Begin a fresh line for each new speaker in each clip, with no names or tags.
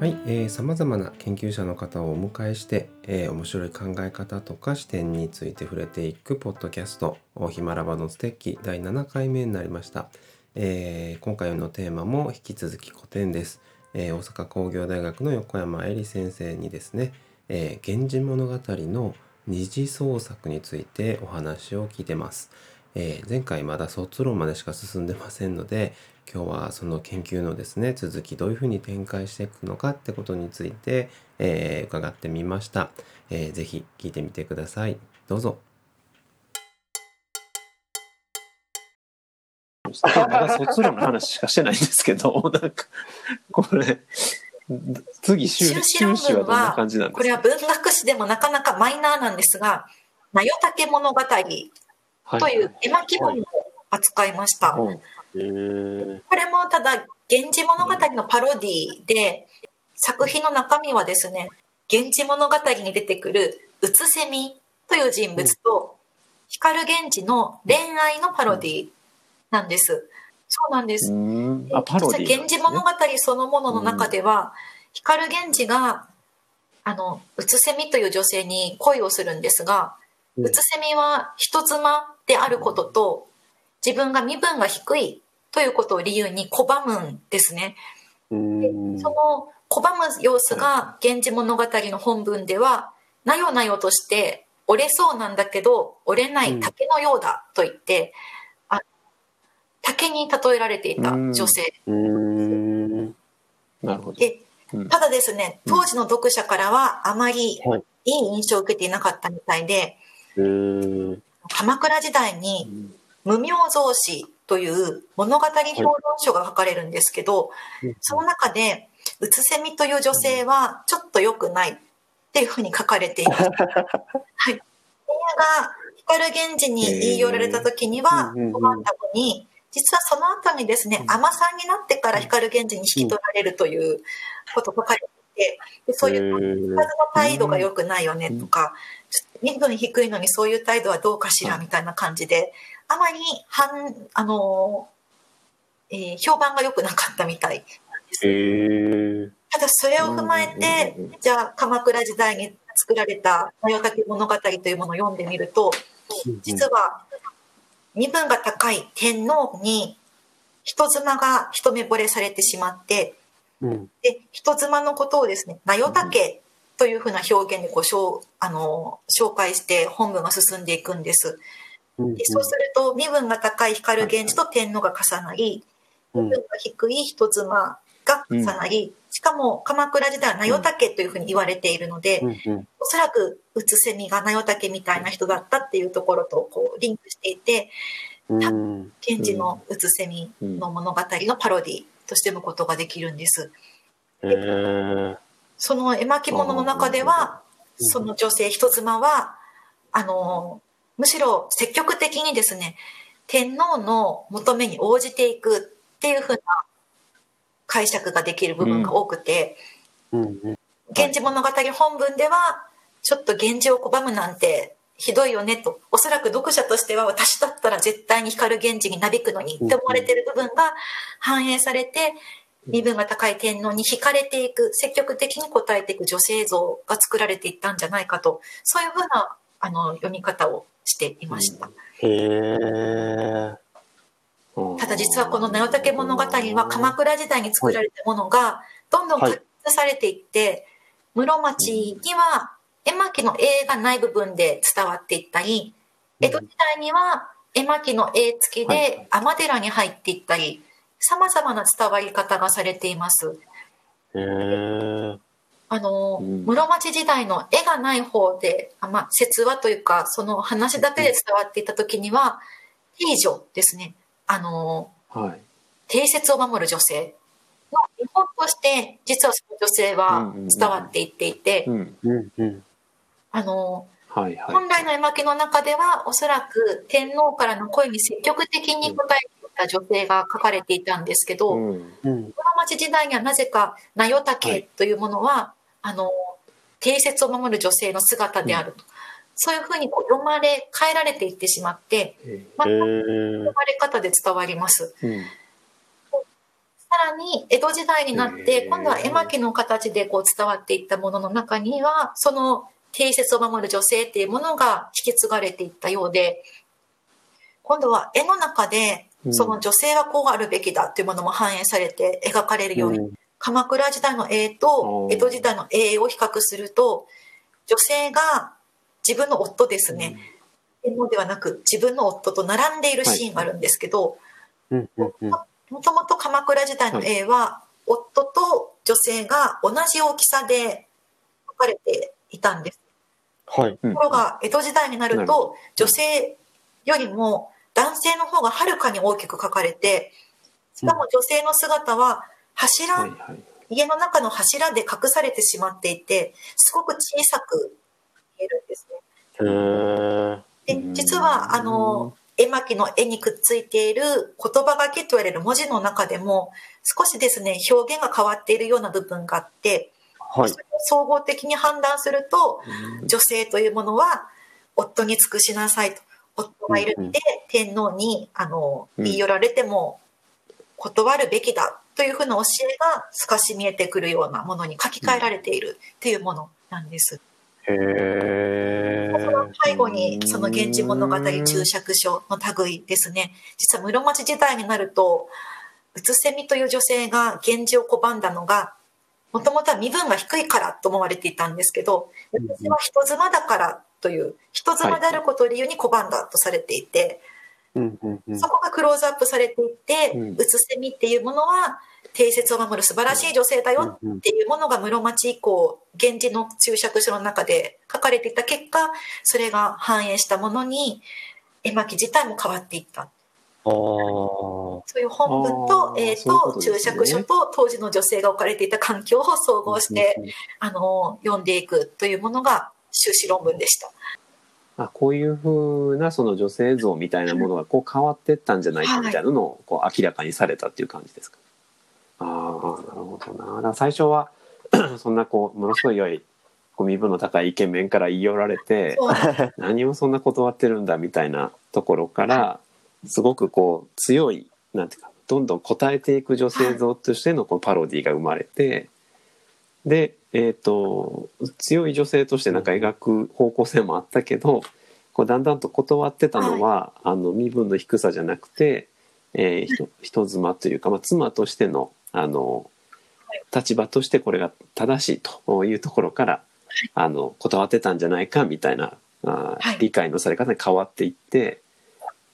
はい、えー、様々な研究者の方をお迎えして、えー面白い考え方とか視点について触れていくポッドキャスト「ヒマラバのステッキ」第7回目になりました、えー今回のテーマも引き続き古典です、えー大阪工業大学の横山恵里先生にですね「えー源氏物語」の二次創作についてお話を聞いてます、えー前回まだ卒論までしか進んでませんので今日はその研究のですね続きどういうふうに展開していくのかってことについて、えー伺ってみました、えーぜひ聞いてみてください。どうぞ。
まだ卒論の話しかしてないんですけど、なんか、これ、次、修
修士論
修士はどんな感じなんですか？
これは文学史でもなかなかマイナーなんですが、なよたけ物語という絵巻物を扱いました。
はいへー
これもただ、源氏物語のパロディで、作品の中身はですね、源氏物語に出てくるうつせみという人物と、光源氏の恋愛のパロディなんです。そうなんです。源氏物語そのものの中では、光源氏が、あの、うつせみという女性に恋をするんですが、
うん
うつせみは人妻であることと、自分が身分が低いということを理由に拒むんですね。
うーん。
その拒む様子が源氏物語の本文では、なよなよとして折れそうなんだけど、折れない竹のようだと言って、あ竹に例えられていた女性。
うーん。なるほど。
で
うん。
ただですね、当時の読者からはあまりい
はい。
い印象を受けていなかったみたいで、鎌倉時代に無名草子という物語評論書が書かれるんですけど、その中で、うつせみという女性はちょっと良くないっていうふうに書かれています。はい。が光源氏に言い寄られた時には、
うんうんうん
拒ん。だのに、実はその後にですね、尼さんになってから光源氏に引き取られるということが書かれていて、でそういう
う
数の態度が良くないよねとか、身分低いのにそういう態度はどうかしらみたいな感じで、あまり反、あの、えー評判が良くなかったみたいなんです。
へー
ただそれを踏まえて
うんうんうんうん、
じゃあ鎌倉時代に作られた「よ竹物語」というものを読んでみると、実は身分が高い天皇に人妻が一目惚れされてしまって、
うん
で人妻のことをですね「なよたけ」というふうな表現でこうしょうあの紹介して本文が進んでいくんです。
うん
でそうすると身分が高い光源氏と天皇が重なり
うん。
身分が低い人妻が重なり、しかも鎌倉時代はなよたけというふうに言われているので、おそらくうつせみがなよたけみたいな人だったっていうところとこうリンクしていて
うん
源氏のうつせみの物語のパロディとして読むことができるんです。その絵巻物の中では、
うん
その女性人妻は、あの、むしろ積極的にですね、天皇の求めに応じていくっていうふうな解釈ができる部分が多くて、源氏物語本文では、ちょっと源氏を拒むなんてひどいよねと、おそらく読者としては私だったら絶対に光源氏になびくのにって思われてる部分が反映されて、身分が高い天皇に惹かれていく、積極的に応えていく女性像が作られていったんじゃないかと、そういうふうなあの読み方をしていました。
へー。
ただ実はこのなよたけ物語は鎌倉時代に作られたものがどんどん発掘されていって、室町には絵巻の絵がない部分で伝わっていったり、江戸時代には絵巻の絵付き
はい。
で尼寺に入っていったり、様々な伝わり方がされています。
へー
あの、
うん。
室町時代の絵がない方で、あまあ、説話というか、その話だけで伝わっていた時には、帝女ですね。あの、
はい。
定説を守る女性。の日本として実はその女性は伝わっていっていて、
うん。うんうん。
あの
はいはい。
本来の絵巻の中ではおそらく天皇からの声に積極的に応えていた女性が書かれていたんですけど、
うん。うん。
室町時代にはなぜか「なよたけ」というものは、あの定説を守る女性の姿であると、そういうふうにこう読まれ変えられていってしまって
へ
また
ー。
読まれ方で伝わります。
うん。
さらに江戸時代になって今度は絵巻の形でこう伝わっていったものの中にはその定説を守る女性っていうものが引き継がれていったようで今度は絵の中でその女性はこうあるべきだっていうものも反映されて描かれるように、鎌倉時代の絵と江戸時代の絵を比較すると女性が自分の夫ですね、天皇ではなく自分の夫と並んでいるシーンがあるんですけど、もともと鎌倉時代の絵は、夫と女性が同じ大きさで描かれていたんです。
はい。うん。
ところが江戸時代になると女性よりも男性の方がはるかに大きく描かれてしかも女性の姿は柱、
はいはい。
家の中の柱で隠されてしまっていてすごく小さく見えるんですね。で実はあの絵巻の絵にくっついている言葉書きと言われる文字の中でも少しですね表現が変わっているような部分があって
はい。
総合的に判断すると女性というものは夫に尽くしなさいと夫がいるので天皇にあの
うん。
言い寄られても断るべきだというふうな教えが透かし見えてくるようなものに書き換えられているっていうものなんです。
へえ。
その背後にその「源氏物語注釈書」の類ですね。実は室町時代になるとうつせみという女性が源氏を拒んだのがもともとは身分が低いからと思われていたんですけど私は人妻だからという人妻であることを理由に拒んだとされていて
うんうんうん。
そこがクローズアップされていって
うん。
うつせみっていうものは定説を守る素晴らしい女性だよっていうものが室町以降源氏の注釈書の中で書かれていた結果それが反映したものに絵巻自体も変わっていった。そういう本文と
あー
絵
そういうことね。
注釈書と当時の女性が置かれていた環境を総合してあの読んでいくというものが修士論文でした。
あこういうふうなその女性像みたいなものがこう変わってったんじゃないかみたいなのをこう明らかにされたっていう感じですか。ああなるほどな。最初は そんなこうものすごい良いこう身分の高いイケメンから言い寄られて何をそんな断ってるんだみたいなところからすごくこう強いなんていうかどんどん答えていく女性像としてのこうパロディが生まれてでえっ、と強い女性としてなんか描く方向性もあったけどこうだんだんと断ってたのは、あの身分の低さじゃなくて、えー、人人妻というか、まあ、妻としてのあの立場としてこれが正しいというところからあの断ってたんじゃないかみたいなあー
はい。
理解のされ方に変わっていって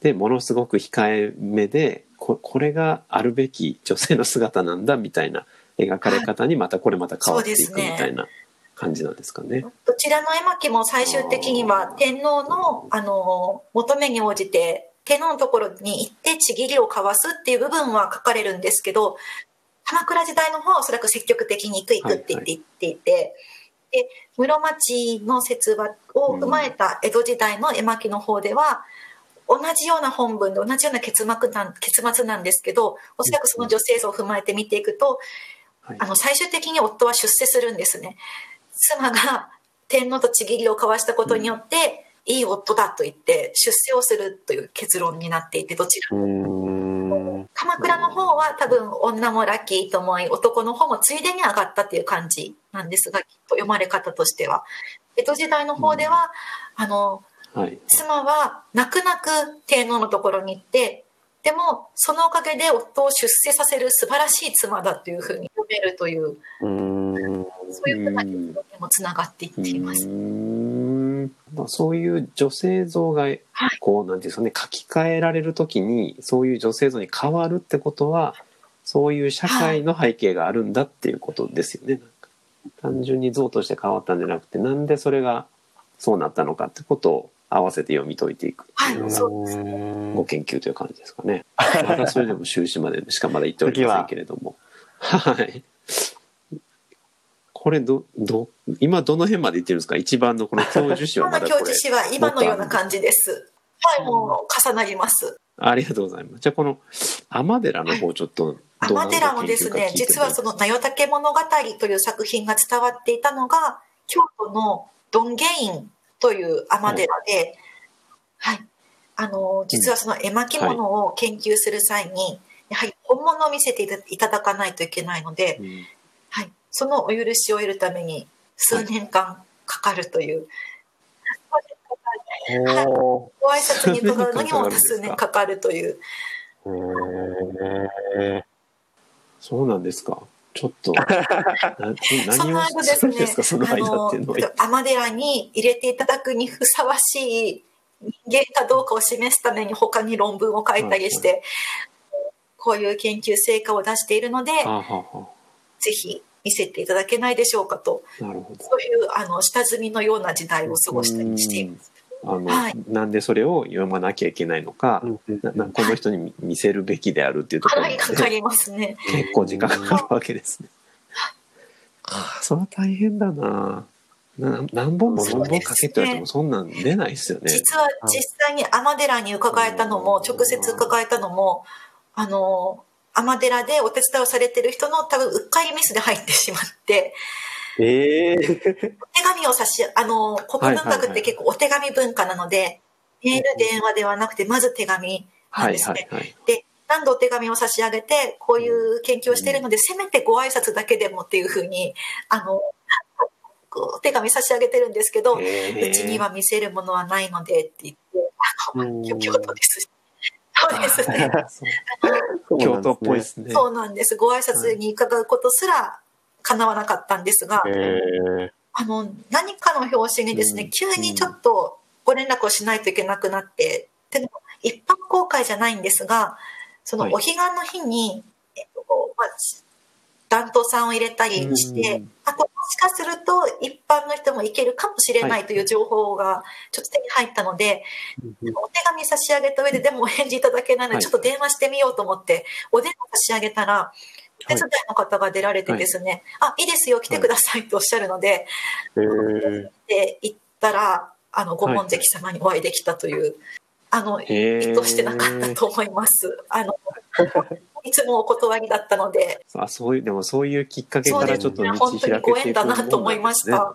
でものすごく控えめでここれがあるべき女性の姿なんだみたいな描かれ方にまたこれまた変わっていくみたいな感じなんですかね。
どちらの絵巻も最終的には天皇のあの求めに応じて天皇のところに行ってちぎりを交わすっていう部分は書かれるんですけど鎌倉時代の方はおそらく積極的に行く行くって言って言っていて、で室町の説話を踏まえた江戸時代の絵巻の方では、同じような本文で同じような結末なん結末なんですけどおそらくその女性像を踏まえて見ていくと
はい
あの最終的に夫は出世するんですね。妻が天皇とちぎりを交わしたことによって、いい夫だと言って出世をするという結論になっていてどちら
うーん。
鎌倉の方は多分女もラッキーと思い男の方もついでに上がったっていう感じなんですがきっと読まれ方としては。江戸時代の方では、あの
はい。
妻は泣く泣く天皇のところに行ってでもそのおかげで夫を出世させる素晴らしい妻だというふうに読めるという
う
そういうふうな結論にもつながっていっています。
あ、そういう女性像がこうなんていうんですかね書き換えられる時にそういう女性像に変わるってことはそういう社会の背景があるんだっていうことですよね。単純に像として変わったんじゃなくてなんでそれがそうなったのかってことを合わせて読み解いていくっていうの
はい
が
そうです
ご研究という感じですかね。まだそれでも修士までしかまだ行っておりませんけれども。はい。これど、ど、今どの辺まで行ってるんですか？一番のこの教授誌は
今
まだこれ
の教授。誌は今のような感じです。はい、もう重なります。
ありがとうございます。じゃあこの天寺の方ちょっと
天寺もですね、実はその「なよたけ物語」という作品が伝わっていたのが京都のどんげ院という天寺で、はい、あの実はその絵巻物を研究する際に、やはり本物を見せていただかないといけないので、
うん。
はい、そのお許しを得るために数年間かかるという、
お
ご挨拶に伺うのにも
数年間かかるんですか
数年かかるという。
ー。へ
そうなんですか。ちょっと。な
その
何をするんですか、その
あの
間っていうのは。
天寺に入れていただくにふさわしい人間かどうかを示すために他に論文を書いたりして、こういう研究成果を出しているので、ぜひ見せていただけないでしょうかと。そういうあの下積みのような時代を過ごしたりしています。
あの、
はい
なんでそれを読まなきゃいけないのか、
ー
ななこの人に見見せるべきであるっていうところ
かかりますね。
結構時間かかるわけですね。ああ、それは大変だな。な何本も論文書けって言われてもそんなん出ないですよね。
実は実際に尼寺に伺えたのも、直接伺えたのも、あの、尼寺でお手伝いをされてる人の多分うっかりミスで入ってしまって、
ええ
手紙を差し、あの、国文学って結構お手紙文化なので、メール、電話ではなくて、まず手紙なん
はい
ですね。
はいはい。
で、何度お手紙を差し上げて、こういう研究をしているので、せめてご挨拶だけでもっていうふうに、あの、お手紙差し上げてるんですけど、
へえ
うちには見せるものはないのでって言って、あの、
うん
京都ですし。そうですね。
京都っぽいですね。
そうなんです。ご挨拶に伺うことすら叶わなかったんですが、あの、何かの表紙にですね、
うん
急にちょっとご連絡をしないといけなくなって、でも一般公開じゃないんですが、その
はい。
お彼岸の日に、えっと、まあ、担当さんを入れたりして、
うん
あともしかすると一般の人も行けるかもしれないという情報がちょっと手に入ったので、お手紙差し上げた上ででもお返事いただけないの
はい。
でちょっと電話してみようと思って、お電話差し上げたら、お手伝いの方が出られてですね、あ、いいですよ、来てくださいとおっしゃるので、
へえ
で行ったら、あの、ご門跡様にお会いできたという、あの、意図してなかったと思います。あの、いつもお断りだったので、
あそういうでもそういうきっかけからちょっと道開けていく
ね。本当にご縁だなと思いました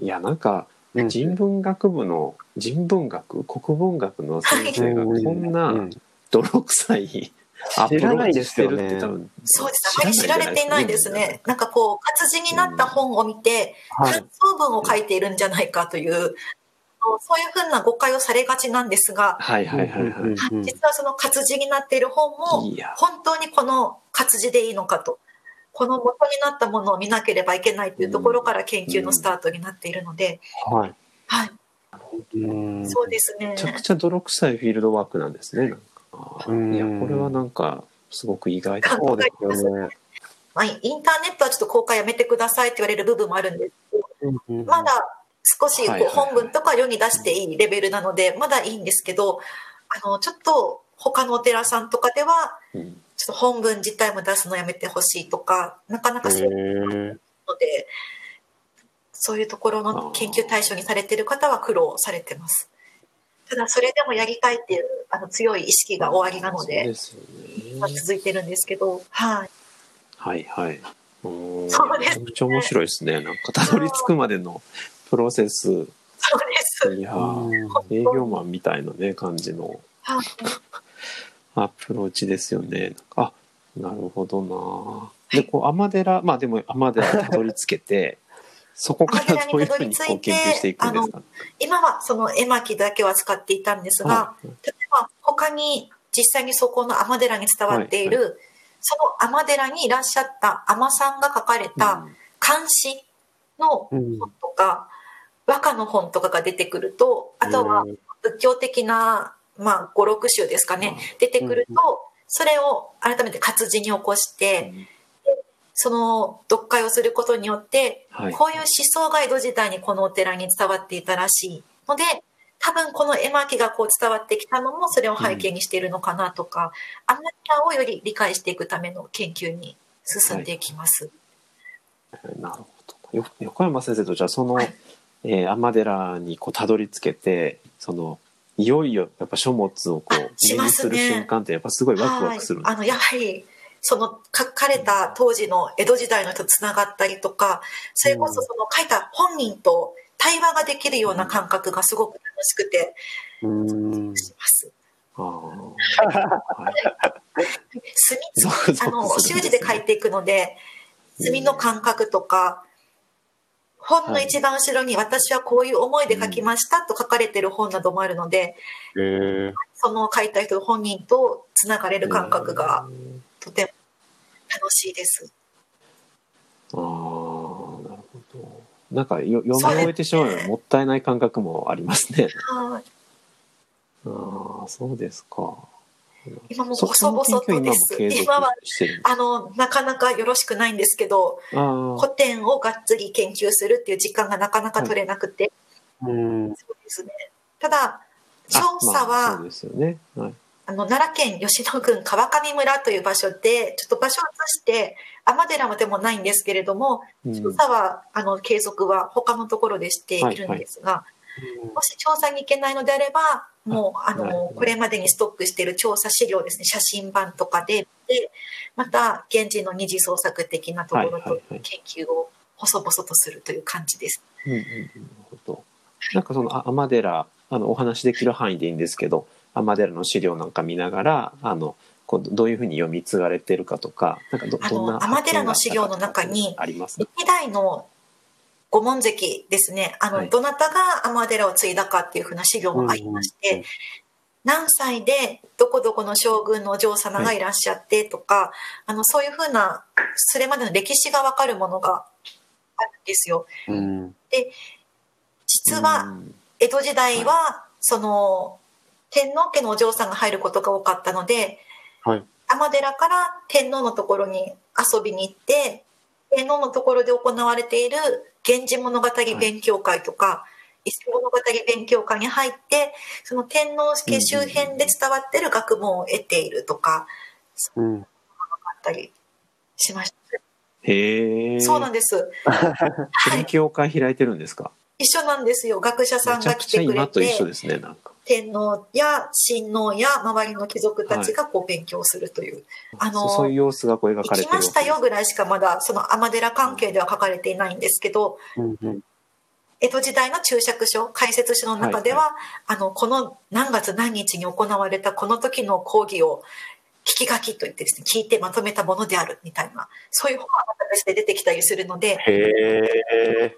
いやなんか
うん。
人文学部の人文学国文学の先生がこんな
うん。
泥臭い
知らないですよね。
そうです。あまり知られていないですね。なんかこう、活字になった本を見て、
はい。
感想文を書いているんじゃないかという、そういうふうな誤解をされがちなんですが、
はいはいはいはい。
うん
実はその活字になっている本も本当にこの活字でいいのかと、この元になったものを見なければいけないというところから研究のスタートになっているので、
はい。
はい、
うん。
そうですね。
め。ちゃくちゃ泥臭いフィールドワークなんですね。いやこれはなんかすごく意外だ。
そうですよね
まあ、インターネットはちょっと公開やめてくださいって言われる部分もあるんですけど、まだ少しこ
はいう
本文とか世に出していいレベルなので、まだいいんですけど、あの、ちょっと他のお寺さんとかでは、
うん
ちょっと本文自体も出すのやめてほしいとか、なかなかそういうので、そういうところの研究対象にされている方は苦労されてます。ただ、それでもやりたいっていうあの強い意識が終わりなので、まあ
ね。
続いてるんですけど、はい。
はいはい。うん
そうですね
めっちゃ面白いですね。なんかたどり着くまでのプロセス。
そうです。
いやー営業マンみたいなね感じの
はい。
アプローチですよね。あなるほどな。でこう尼寺まあでも尼寺にたどり着けて そこからどういうふうにこう研究していくんですか？
今はその絵巻だけは使っていたんですが、
はい
他に実際にそこの尼寺に伝わっている、その尼寺にいらっしゃった尼さんが書かれた漢詩の
うん
本とか、和歌の本とかが出てくると、あとは仏教的な、まあ、語録集ですかね、出てくると、それを改めて活字に起こして、その読解をすることによって、
はい。
こういう思想が江戸時代にこのお寺に伝わっていたらしいので、多分この絵巻がこう伝わってきたのもそれを背景にしているのかなとか、アマチュアをより理解していくための研究に進んでいきます。
なるほど。よ横山先生とじゃあその、
はい。
えー尼寺にこうたどり着けてそのいよいよやっぱ書物をこう目にする瞬間ってやっぱすごいワクワクするす
はい、あのやはりその書かれた当時の江戸時代の人とつながったりとかそれこそその書いた本人と対話ができるような感覚がすごく楽しくて
うん。
します。
あ
墨 の習字で書いていくので墨の感覚とか本の一番後ろに私はこういう思いで書きましたと書かれてる本などもあるので
えー、
その書いた人本人とつながれる感覚がとても楽しいです。
ああなんかよ読み終えてしまうのはもったいない感覚もありますね。
はい。
ああそうですか。
今も
そ
細々とです。
今
今はあのなかなかよろしくないんですけど
あ
古典をがっつり研究するっていう時間がなかなか取れなくて、
うん。
そうですね。ただ
あ
調査
あまあ
は
そうですよね。はい
あの奈良県吉野郡川上村という場所でちょっと場所を移して尼寺でもないんですけれども
うん。
調査はあの継続は他のところでしているんですが、もし調査に行けないのであればもうあのこれまでにストックしている調査資料ですね写真版とかででまた現地の二次創作的なところと
はいはいはい
研究を細々とするという感じです。
うんうんうんなるほど。なんかそのあ尼寺あのお話できる範囲でいいんですけど尼寺の資料なんか見ながらあのこうどういうふうに読み継がれてるかとかなんかど
あの
どんな
尼寺の資料の中に
あります？
歴代の御門石ですね。あの、
はい。
どなたが尼寺を継いだかっていうふうな資料もありまして、何歳でどこどこの将軍のお嬢様がいらっしゃってとか、あのそういうふうなそれまでの歴史がわかるものがあるんですよ。
うん。
実は江戸時代は、その天皇家のお嬢さんが入ることが多かったので
はい。
尼寺から天皇のところに遊びに行って天皇のところで行われている「源氏物語勉強会」とか「伊勢物語勉強会」に入ってその天皇家周辺で伝わってる学問を得ているとか
うん。
あったりしました。
へえ
そうなんです。
勉強会開いてるんですか？
一緒なんですよ。学者さんが来てくれて、天皇や親王や周りの貴族たちがこう勉強するという。あの
そそういう様子がこう描かれてる
行きましたよぐらいしかまだその尼寺関係では書かれていないんですけど、
うん。うん。
江戸時代の注釈書解説書の中では、あのこの何月何日に行われたこの時の講義を聞き書きといってですね聞いてまとめたものであるみたいなそういう本が形で出てきたりするので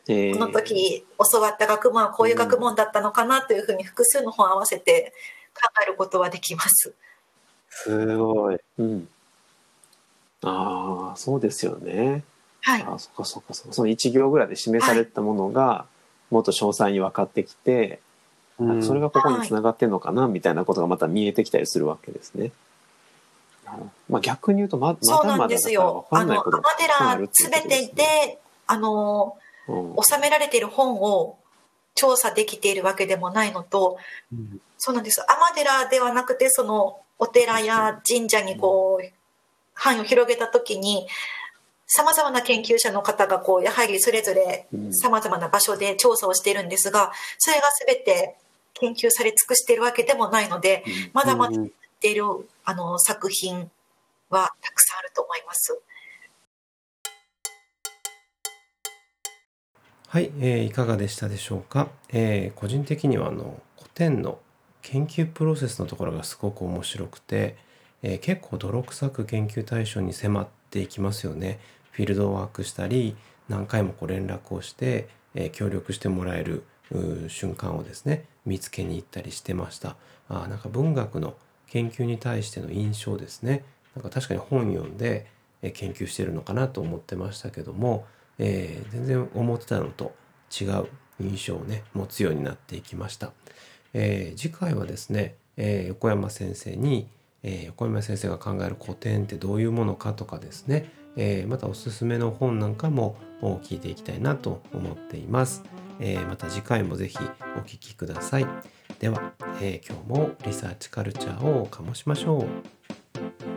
この時教わった学問はこういう学問だったのかなというふうに複数の本を合わせて考えることはできます。
すごい。
うん。ああそうですよね。
はい、
あそっかそっかそっか。その1行ぐらいで示されたものがもっと詳細に分かってきて、
うん。
それがここにつながってんのかなみたいなことがまた見えてきたりするわけですね。あまあ、逆に言うとまま
そうなん
だまだだから
ですよ。あの
んないことがたくさんあ
尼寺
るっていう
すべて
で
あの
うん。
収められている本を調査できているわけでもないのと
うん
そうなんです。尼寺ではなくてそのお寺や神社にこう範囲を広げた時にさまざまな研究者の方がこうやはりそれぞれ
うん。
さまざまな場所で調査をしているんですがそれが全て研究され尽くしているわけでもないのでまだまだっているあの作品はたくさんあると思います。
はい、えーいかがでしたでしょうか、えー個人的にはあの古典の研究プロセスのところがすごく面白くて、えー結構泥臭く研究対象に迫っていきますよね。フィールドワークしたり何回もこう連絡をして、えー協力してもらえる瞬間をですね見つけに行ったりしてました。あなんか文学の研究に対しての印象ですね。なんか確かに本読んで、え研究してるのかなと思ってましたけども、えー全然思ってたのと違う印象をね持つようになっていきました、えー次回はですね、えー横山先生に、えー横山先生が考える古典ってどういうものかとかですね、えーまたおすすめの本なんかも聞いていきたいなと思っています、えーまた次回もぜひお聴きください。では、えー今日もリサーチカルチャーを醸しましょう。